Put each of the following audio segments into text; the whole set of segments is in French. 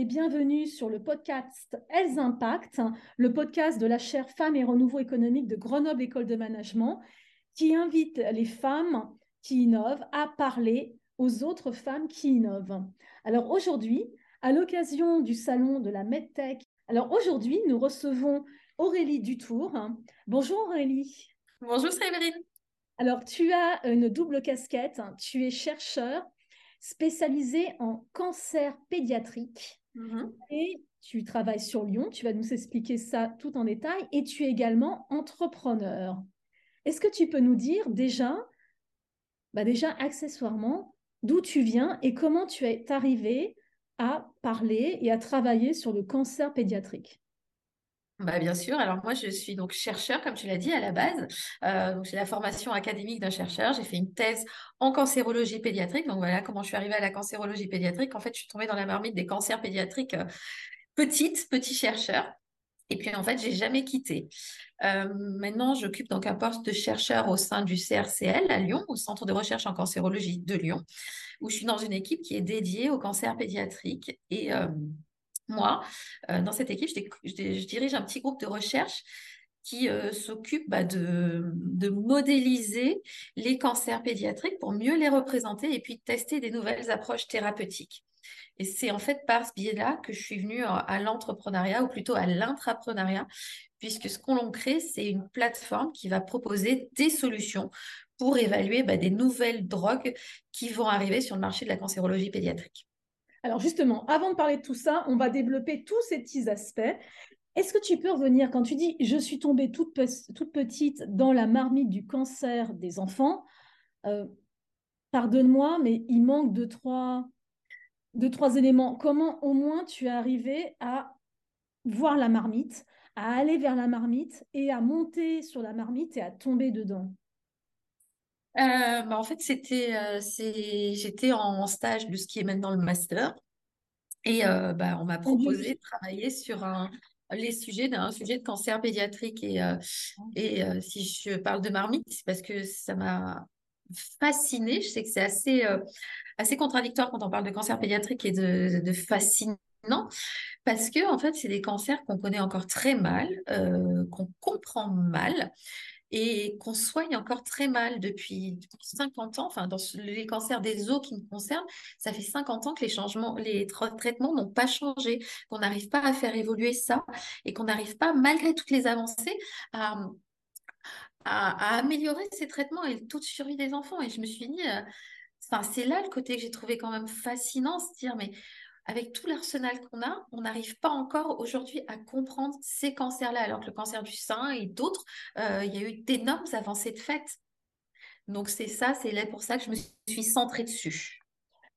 et bienvenue sur le podcast Elles Impact, le podcast de la chaire Femmes et Renouveau économique de Grenoble École de Management, qui invite les femmes qui innovent à parler aux autres femmes qui innovent. Alors aujourd'hui, à l'occasion du salon de la MedTech, alors aujourd'hui, nous recevons Aurélie Dutour. Bonjour Aurélie. Bonjour Séverine. Alors, tu as une double casquette. Tu es chercheur spécialisé en cancer pédiatrique mhm. et tu travailles sur Lyon. Tu vas nous expliquer ça tout en détail et tu es également entrepreneur. Est-ce que tu peux nous dire déjà, bah déjà accessoirement, d'où tu viens et comment tu es arrivé à parler et à travailler sur le cancer pédiatrique? Bah, bien sûr. Alors moi, je suis donc chercheur, comme tu l'as dit à la base. Euh, donc j'ai la formation académique d'un chercheur. J'ai fait une thèse en cancérologie pédiatrique. Donc voilà comment je suis arrivée à la cancérologie pédiatrique. En fait, je suis tombée dans la marmite des cancers pédiatriques euh, petite, petit chercheur. Et puis en fait, j'ai jamais quitté. Euh, maintenant, j'occupe donc un poste de chercheur au sein du CRCL à Lyon, au Centre de recherche en cancérologie de Lyon, où je suis dans une équipe qui est dédiée au cancer pédiatrique et moi, euh, dans cette équipe, je, dirige un petit groupe de recherche qui euh, s'occupe bah, de, modéliser les cancers pédiatriques pour mieux les représenter et puis tester des nouvelles approches thérapeutiques. Et c'est en fait par ce biais-là que je suis venue à, l'entrepreneuriat ou plutôt à l'intrapreneuriat, puisque ce qu'on crée, c'est une plateforme qui va proposer des solutions pour évaluer bah, des nouvelles drogues qui vont arriver sur le marché de la cancérologie pédiatrique. Alors justement, avant de parler de tout ça, on va développer tous ces petits aspects. Est-ce que tu peux revenir quand tu dis je suis tombée toute, petite dans la marmite du cancer des enfants euh, Pardonne-moi, mais il manque de trois, trois éléments. Comment au moins tu es arrivé à voir la marmite, à aller vers la marmite et à monter sur la marmite et à tomber dedans? Euh, bah, en fait, c'était, euh, j'étais en stage de ce qui est maintenant le master. Et euh, bah, on m'a proposé de travailler sur un, les sujets d'un sujet de cancer pédiatrique. Et, et si je parle de marmite, c'est parce que ça m'a fascinée. Je sais que c'est assez, assez contradictoire quand on parle de cancer pédiatrique et de, de fascinant. Parce que, en fait, c'est des cancers qu'on connaît encore très mal, qu'on comprend mal et qu'on soigne encore très mal depuis 50 ans. Enfin, dans les cancers des os qui me concernent, ça fait 50 ans que les changements, les traitements n'ont pas changé, qu'on n'arrive pas à faire évoluer ça et qu'on n'arrive pas, malgré toutes les avancées, à, améliorer ces traitements et le survie des enfants. Et je me suis dit, euh, c'est là le côté que j'ai trouvé quand même fascinant, se dire, mais avec tout l'arsenal qu'on a, on n'arrive pas encore aujourd'hui à comprendre ces cancers-là, alors que le cancer du sein et d'autres, euh, il y a eu d'énormes avancées de fait. Donc c'est ça, c'est là pour ça que je me suis centrée dessus.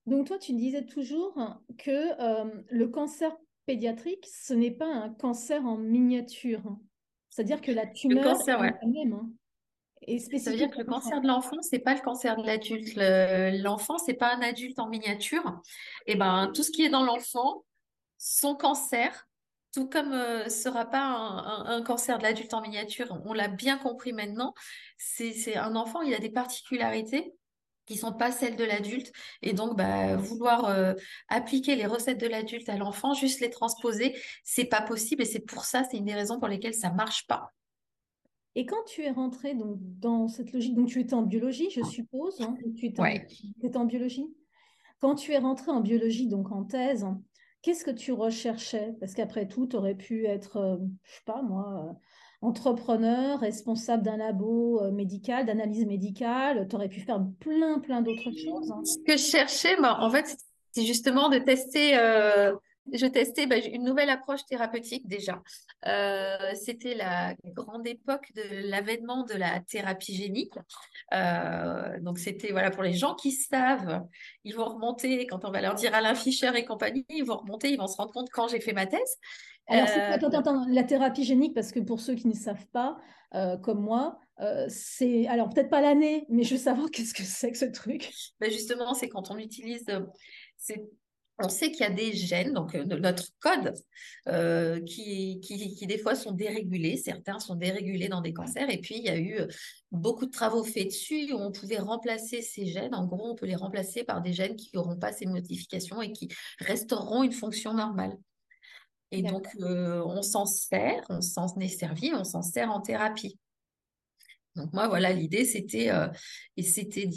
Donc toi, tu disais toujours que euh, le cancer pédiatrique, ce n'est pas un cancer en miniature. C'est-à-dire que la tumeur cancer, est la même. Ça veut dire que le cancer de l'enfant, c'est pas le cancer de l'adulte. L'enfant, c'est pas un adulte en miniature. Et ben, tout ce qui est dans l'enfant, son cancer, tout comme ne euh, sera pas un, cancer de l'adulte en miniature, on l'a bien compris maintenant. C'est un enfant, il a des particularités qui sont pas celles de l'adulte et donc bah, vouloir euh, appliquer les recettes de l'adulte à l'enfant juste les transposer c'est pas possible et c'est pour ça c'est une des raisons pour lesquelles ça marche pas et quand tu es rentré donc, dans cette logique, donc tu étais en biologie, je suppose, hein, tu étais, en, en, biologie? Quand tu es rentré en biologie, donc en thèse, qu'est-ce que tu recherchais? Parce qu'après tout, tu aurais pu être, je euh, je sais pas moi, euh, entrepreneur, responsable d'un labo euh, médical, d'analyse médicale, tu aurais pu faire plein, plein d'autres choses. Hein. Ce que je cherchais, bah, en fait, c'est justement de tester je testais bah, une nouvelle approche thérapeutique déjà. Euh, c'était la grande époque de l'avènement de la thérapie génique. Euh, donc c'était voilà pour les gens qui savent, ils vont remonter quand on va leur dire Alain Fischer et compagnie, ils vont remonter, ils vont se rendre compte quand j'ai fait ma thèse. Alors, euh, attends, attends, la thérapie génique, parce que pour ceux qui ne savent pas, comme moi, c'est alors peut-être pas l'année, mais je veux savoir qu'est-ce que c'est que ce truc. Ben justement, c'est quand on utilise, c'est on sait qu'il y a des gènes, donc euh, notre code, euh, qui, qui, des fois sont dérégulés. Certains sont dérégulés dans des cancers. Et puis, il y a eu euh, beaucoup de travaux faits dessus où on pouvait remplacer ces gènes. En gros, on peut les remplacer par des gènes qui n'auront pas ces modifications et qui restaureront une fonction normale. Et donc, on s'en sert, on s'en est servi, on s'en sert en thérapie. Donc moi, voilà, l'idée, c'était et c'était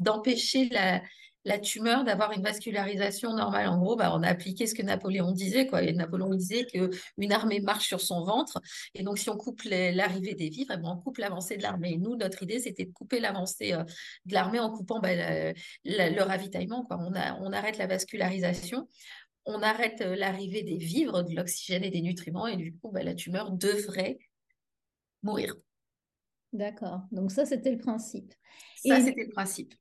d'empêcher la, la tumeur d'avoir une vascularisation normale. En gros, bah, on a appliqué ce que Napoléon disait. Quoi. Et Napoléon disait qu'une armée marche sur son ventre. Et donc, si on coupe l'arrivée des vivres, eh ben, on coupe l'avancée de l'armée. Et nous, notre idée, c'était de couper l'avancée euh, de l'armée en coupant bah, le ravitaillement. Quoi. On, a, on arrête la vascularisation on arrête euh, l'arrivée des vivres, de l'oxygène et des nutriments, et du coup, bah, la tumeur devrait mourir. D'accord. Donc ça, c'était le principe. Ça, c'était le principe.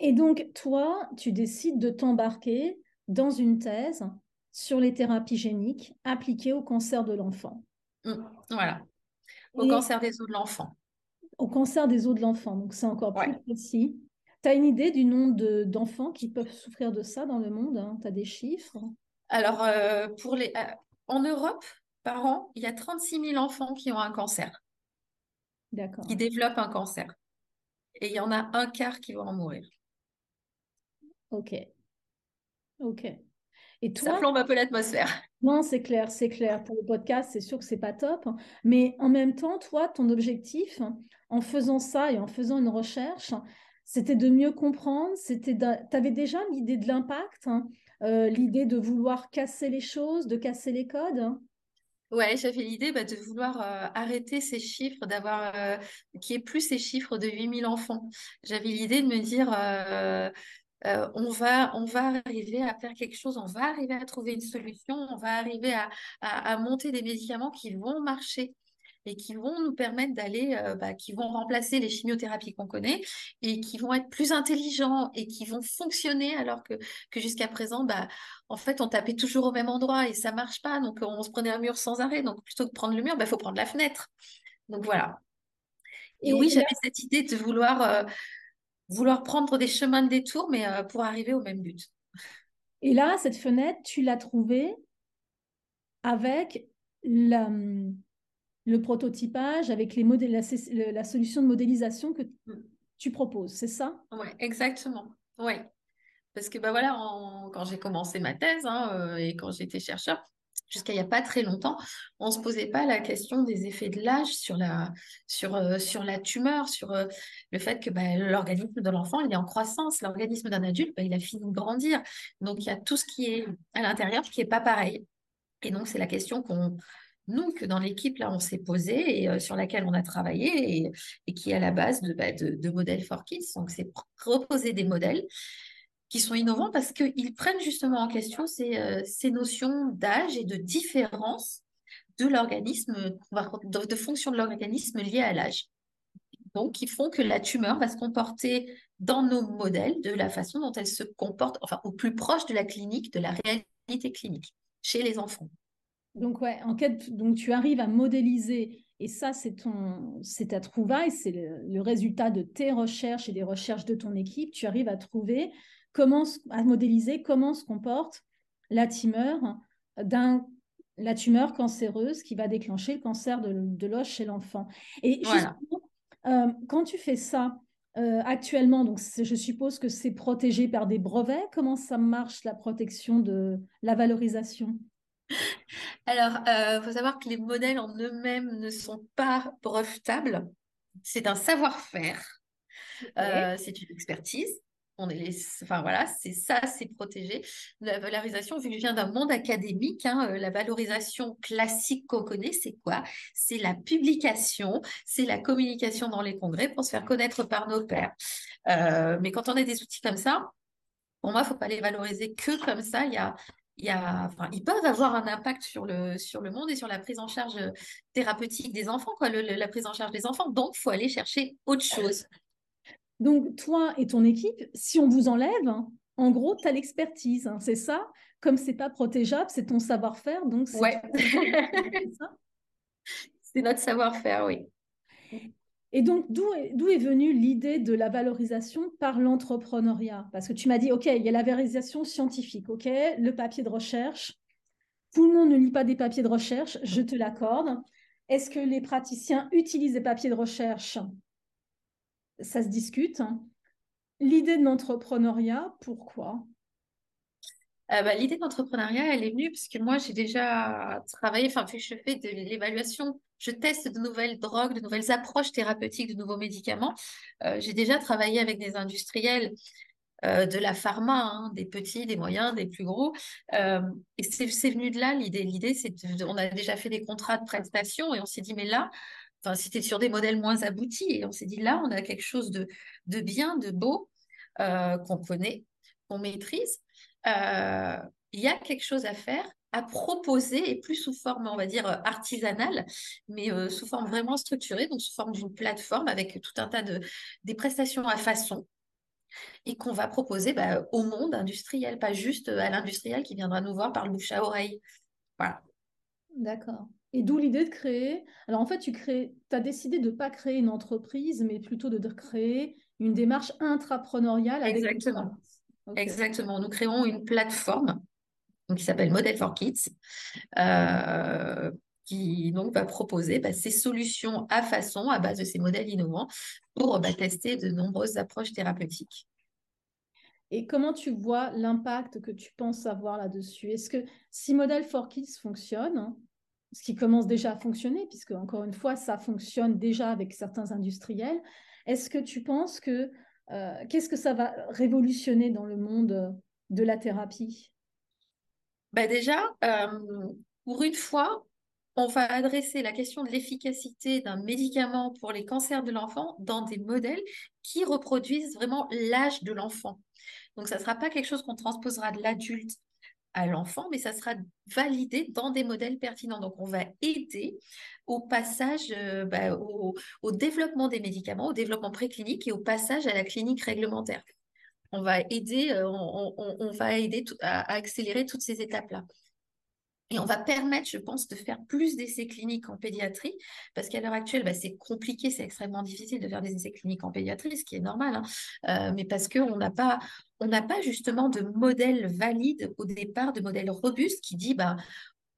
Et donc, toi, tu décides de t'embarquer dans une thèse sur les thérapies géniques appliquées au cancer de l'enfant. Mmh, voilà. Au cancer des os de l'enfant. Au cancer des os de l'enfant. Donc, c'est encore plus précis. Tu as une idée du nombre d'enfants qui peuvent souffrir de ça dans le monde hein? Tu as des chiffres? Alors, euh, pour les, euh, en Europe, par an, il y a 36 000 enfants qui ont un cancer. D'accord. Qui développent un cancer. Et il y en a un quart qui vont en mourir. Ok. Ok. Et toi, ça plombe un peu l'atmosphère. Non, c'est clair, c'est clair. Pour le podcast, c'est sûr que c'est pas top. Mais en même temps, toi, ton objectif, en faisant ça et en faisant une recherche, c'était de mieux comprendre. C'était, tu avais déjà l'idée de l'impact, hein, euh, l'idée de vouloir casser les choses, de casser les codes? Ouais, j'avais l'idée bah, de vouloir euh, arrêter ces chiffres, d'avoir euh, qui est plus ces chiffres de 8000 enfants. J'avais l'idée de me dire euh, on, va, on va arriver à faire quelque chose, on va arriver à trouver une solution, on va arriver à, monter des médicaments qui vont marcher et qui vont nous permettre d'aller, euh, bah, qui vont remplacer les chimiothérapies qu'on connaît et qui vont être plus intelligents et qui vont fonctionner alors que, que jusqu'à présent, bah, en fait, on tapait toujours au même endroit et ça marche pas. Donc, on se prenait un mur sans arrêt. Donc, plutôt que de prendre le mur, il bah, faut prendre la fenêtre. Donc, voilà. Et, oui, j'avais cette idée de vouloir euh, vouloir prendre des chemins de détour, mais euh, pour arriver au même but. Et là, cette fenêtre, tu l'as trouvée avec le prototypage, avec les modèles, la, solution de modélisation que mm. tu proposes, c'est ça? Oui, exactement. Oui. Parce que bah voilà, quand j'ai commencé ma thèse hein, euh, et quand j'étais chercheur, jusqu'à il n'y a pas très longtemps, on ne se posait pas la question des effets de l'âge sur la, sur, euh, sur la tumeur, sur euh, le fait que bah, l'organisme de l'enfant, il est en croissance. L'organisme d'un adulte, bah, il a fini de grandir. Donc, il y a tout ce qui est à l'intérieur qui n'est pas pareil. Et donc, c'est la question qu'on, nous, que dans l'équipe, là, on s'est posé et euh, sur laquelle on a travaillé et, qui est à la base de, bah, de, de modèles for kids. Donc, c'est reposer des modèles qui sont innovants parce qu'ils prennent justement en question ces, euh, notions d'âge et de différence de l'organisme, de, fonction de l'organisme liée à l'âge. Donc, ils font que la tumeur va se comporter dans nos modèles de la façon dont elle se comporte, enfin, au plus proche de la clinique, de la réalité clinique, chez les enfants. Donc, ouais, en donc tu arrives à modéliser, et ça, c'est ton, c'est ta trouvaille, c'est le, le, résultat de tes recherches et des recherches de ton équipe. Tu arrives à trouver comment, à modéliser comment se comporte la tumeur d'un la tumeur cancéreuse qui va déclencher le cancer de, de l'os chez l'enfant. Et euh, quand tu fais ça euh, actuellement, donc je suppose que c'est protégé par des brevets. Comment ça marche la protection de la valorisation? Alors, il euh, faut savoir que les modèles en eux-mêmes ne sont pas brevetables. C'est un savoir-faire. c'est une expertise on est enfin voilà, c'est ça, c'est protégé. La valorisation, vu que je viens d'un monde académique, hein, euh, la valorisation classique qu'on connaît, c'est quoi? C'est la publication, c'est la communication dans les congrès pour se faire connaître par nos pairs. Euh, mais quand on a des outils comme ça, pour moi, il ne faut pas les valoriser que comme ça. Il y a, il y a, enfin, ils peuvent avoir un impact sur le, sur le monde et sur la prise en charge thérapeutique des enfants, quoi, la prise en charge des enfants. Donc, il faut aller chercher autre chose. Donc, toi et ton équipe, si on vous enlève, en gros, tu as l'expertise, hein, c'est ça? Comme c'est pas protégeable, c'est ton savoir-faire, donc ouais. c'est notre savoir-faire, oui. Et donc, d'où est, venue l'idée de la valorisation par l'entrepreneuriat? Parce que tu m'as dit, OK, il y a la valorisation scientifique, OK, le papier de recherche. Tout le monde ne lit pas des papiers de recherche, je te l'accorde. Est-ce que les praticiens utilisent des papiers de recherche? Ça se discute. L'idée de l'entrepreneuriat, pourquoi? Euh, bah, L'idée d'entrepreneuriat, elle est venue parce que moi, j'ai déjà travaillé, enfin, je fais de l'évaluation, je teste de nouvelles drogues, de nouvelles approches thérapeutiques, de nouveaux médicaments. Euh, j'ai déjà travaillé avec des industriels euh, de la pharma, hein, des petits, des moyens, des plus gros. et c'est venu de là l'idée. L'idée, c'est on a déjà fait des contrats de prestation et on s'est dit, mais là, c'était sur des modèles moins aboutis. Et on s'est dit, là, on a quelque chose de, de bien, de beau, qu'on connaît, qu'on maîtrise. Euh, il y a quelque chose à faire, à proposer, et plus sous forme, on va dire, artisanale, mais euh, sous forme vraiment structurée, donc sous forme d'une plateforme avec tout un tas de des prestations à façon, et qu'on va proposer bah, au monde industriel, pas juste à l'industriel qui viendra nous voir par le bouche à oreille. Voilà. D'accord. Et d'où l'idée de créer. Alors en fait, tu crées, tu as décidé de ne pas créer une entreprise, mais plutôt de créer une démarche intrapreneuriale avec Exactement. Exactement. Nous créons une plateforme qui s'appelle Model for Kids, euh, qui donc va proposer bah, ces solutions à façon à base de ces modèles innovants pour bah, tester de nombreuses approches thérapeutiques. Et comment tu vois l'impact que tu penses avoir là-dessus? Est-ce que si Model for Kids fonctionne, ce qui commence déjà à fonctionner, puisque encore une fois, ça fonctionne déjà avec certains industriels, est-ce que tu penses que euh, qu'est-ce que ça va révolutionner dans le monde de la thérapie? Bah Déjà, euh, pour une fois, on va adresser la question de l'efficacité d'un médicament pour les cancers de l'enfant dans des modèles qui reproduisent vraiment l'âge de l'enfant. Donc, ça ne sera pas quelque chose qu'on transposera de l'adulte à l'enfant, mais ça sera validé dans des modèles pertinents. Donc, on va aider au passage, euh, bah, au, développement des médicaments, au développement préclinique et au passage à la clinique réglementaire. On va aider, euh, on, va aider à accélérer toutes ces étapes-là. Et on va permettre, je pense, de faire plus d'essais cliniques en pédiatrie, parce qu'à l'heure actuelle, bah, c'est compliqué, c'est extrêmement difficile de faire des essais cliniques en pédiatrie, ce qui est normal, hein. euh, mais parce qu'on n'a pas, on n'a pas justement de modèle valide au départ, de modèle robuste qui dit, bah,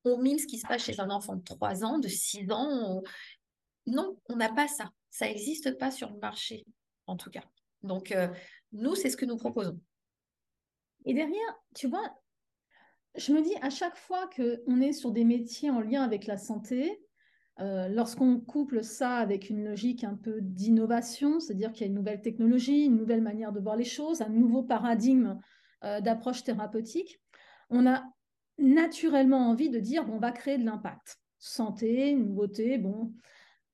on mime ce qui se passe chez un enfant de 3 ans, de 6 ans. Non, on n'a pas ça. Ça n'existe pas sur le marché, en tout cas. Donc, euh, nous, c'est ce que nous proposons. Et derrière, tu vois, je me dis à chaque fois qu'on est sur des métiers en lien avec la santé, euh, lorsqu'on couple ça avec une logique un peu d'innovation, c'est-à-dire qu'il y a une nouvelle technologie, une nouvelle manière de voir les choses, un nouveau paradigme euh, d'approche thérapeutique, on a naturellement envie de dire bon, on va créer de l'impact. Santé, nouveauté, bon,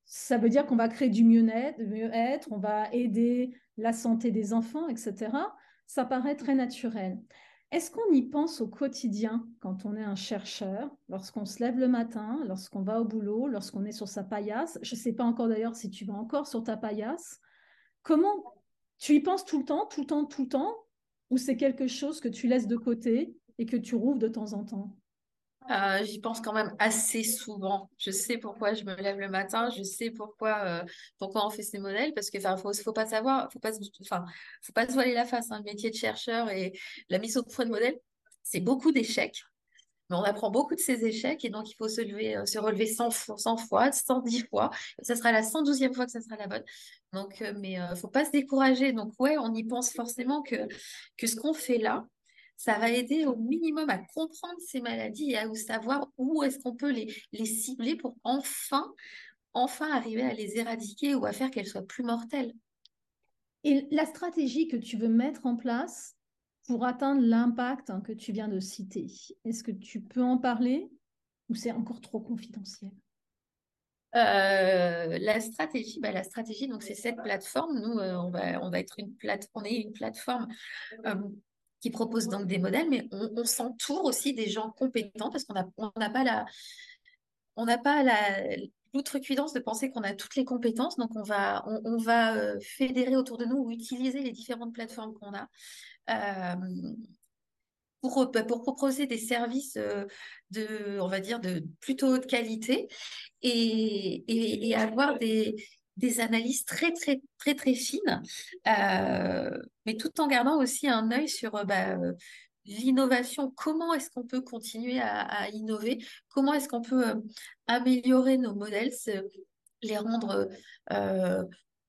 ça veut dire qu'on va créer du mieux-être, mieux on va aider la santé des enfants, etc. Ça paraît très naturel. Est-ce qu'on y pense au quotidien quand on est un chercheur, lorsqu'on se lève le matin, lorsqu'on va au boulot, lorsqu'on est sur sa paillasse? Je ne sais pas encore d'ailleurs si tu vas encore sur ta paillasse. Comment tu y penses tout le temps, tout le temps, tout le temps Ou c'est quelque chose que tu laisses de côté et que tu rouvres de temps en temps? Euh, j'y pense quand même assez souvent. Je sais pourquoi je me lève le matin, je sais pourquoi, euh, pourquoi on fait ces modèles, parce que enfin, faut, faut pas savoir, faut pas, enfin, faut pas se voiler la face. Hein, le métier de chercheur et la mise au point de modèle, c'est beaucoup d'échecs. Mais on apprend beaucoup de ces échecs et donc il faut se, lever, euh, se relever 100, 100 fois, 110 fois. Ça sera la 112e fois que ça sera la bonne. Donc, mais il ne faut pas se décourager. Donc, ouais, on y pense forcément que, que ce qu'on fait là, ça va aider au minimum à comprendre ces maladies et à savoir où est-ce qu'on peut les, les cibler pour enfin, enfin arriver à les éradiquer ou à faire qu'elles soient plus mortelles. Et la stratégie que tu veux mettre en place pour atteindre l'impact hein, que tu viens de citer, est-ce que tu peux en parler ou c'est encore trop confidentiel? Euh, la stratégie, bah, la stratégie, donc c'est cette plateforme. Nous, euh, on va, on va être une plate, on est une plateforme euh, qui propose donc des modèles, mais on, s'entoure aussi des gens compétents parce qu'on n'a pas la, on n'a pas la l'outrecuidance de penser qu'on a toutes les compétences, donc on va, on, va euh, fédérer autour de nous ou utiliser les différentes plateformes qu'on a. Euh, pour, bah, pour proposer des services euh, de, on va dire, de plutôt haute qualité et, et avoir des, des analyses très, très, très, très fines, mais tout en gardant aussi un œil sur bah, l'innovation. Comment est-ce qu'on peut continuer à, innover? Comment est-ce qu'on peut améliorer nos modèles, les rendre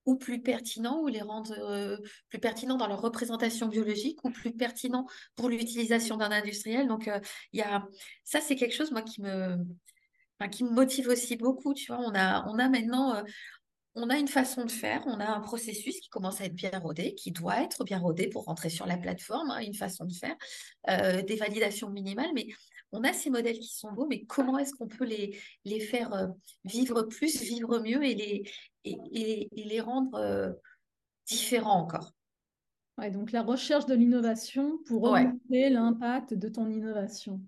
ou plus pertinents, ou les rendre plus pertinents dans leur représentation biologique, ou plus pertinents pour l'utilisation d'un industriel? Donc, il y a ça, c'est quelque chose, moi, qui me, qui me motive aussi beaucoup. Tu vois, on a, on a maintenant, on a une façon de faire, on a un processus qui commence à être bien rodé, qui doit être bien rodé pour rentrer sur la plateforme, hein, une façon de faire, euh, des validations minimales, mais on a ces modèles qui sont beaux, mais comment est-ce qu'on peut les, les faire euh, vivre plus, vivre mieux et les, et, les rendre euh, différents encore? Ouais, Donc la recherche de l'innovation pour augmenter l'impact de ton innovation.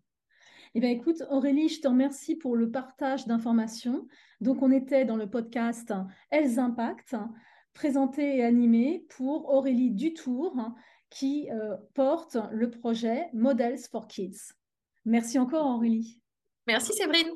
Eh bien, écoute, Aurélie, je te remercie pour le partage d'informations. Donc, on était dans le podcast Elles Impact, présenté et animé pour Aurélie Dutour, qui euh, porte le projet Models for Kids. Merci encore, Aurélie. Merci, Séverine.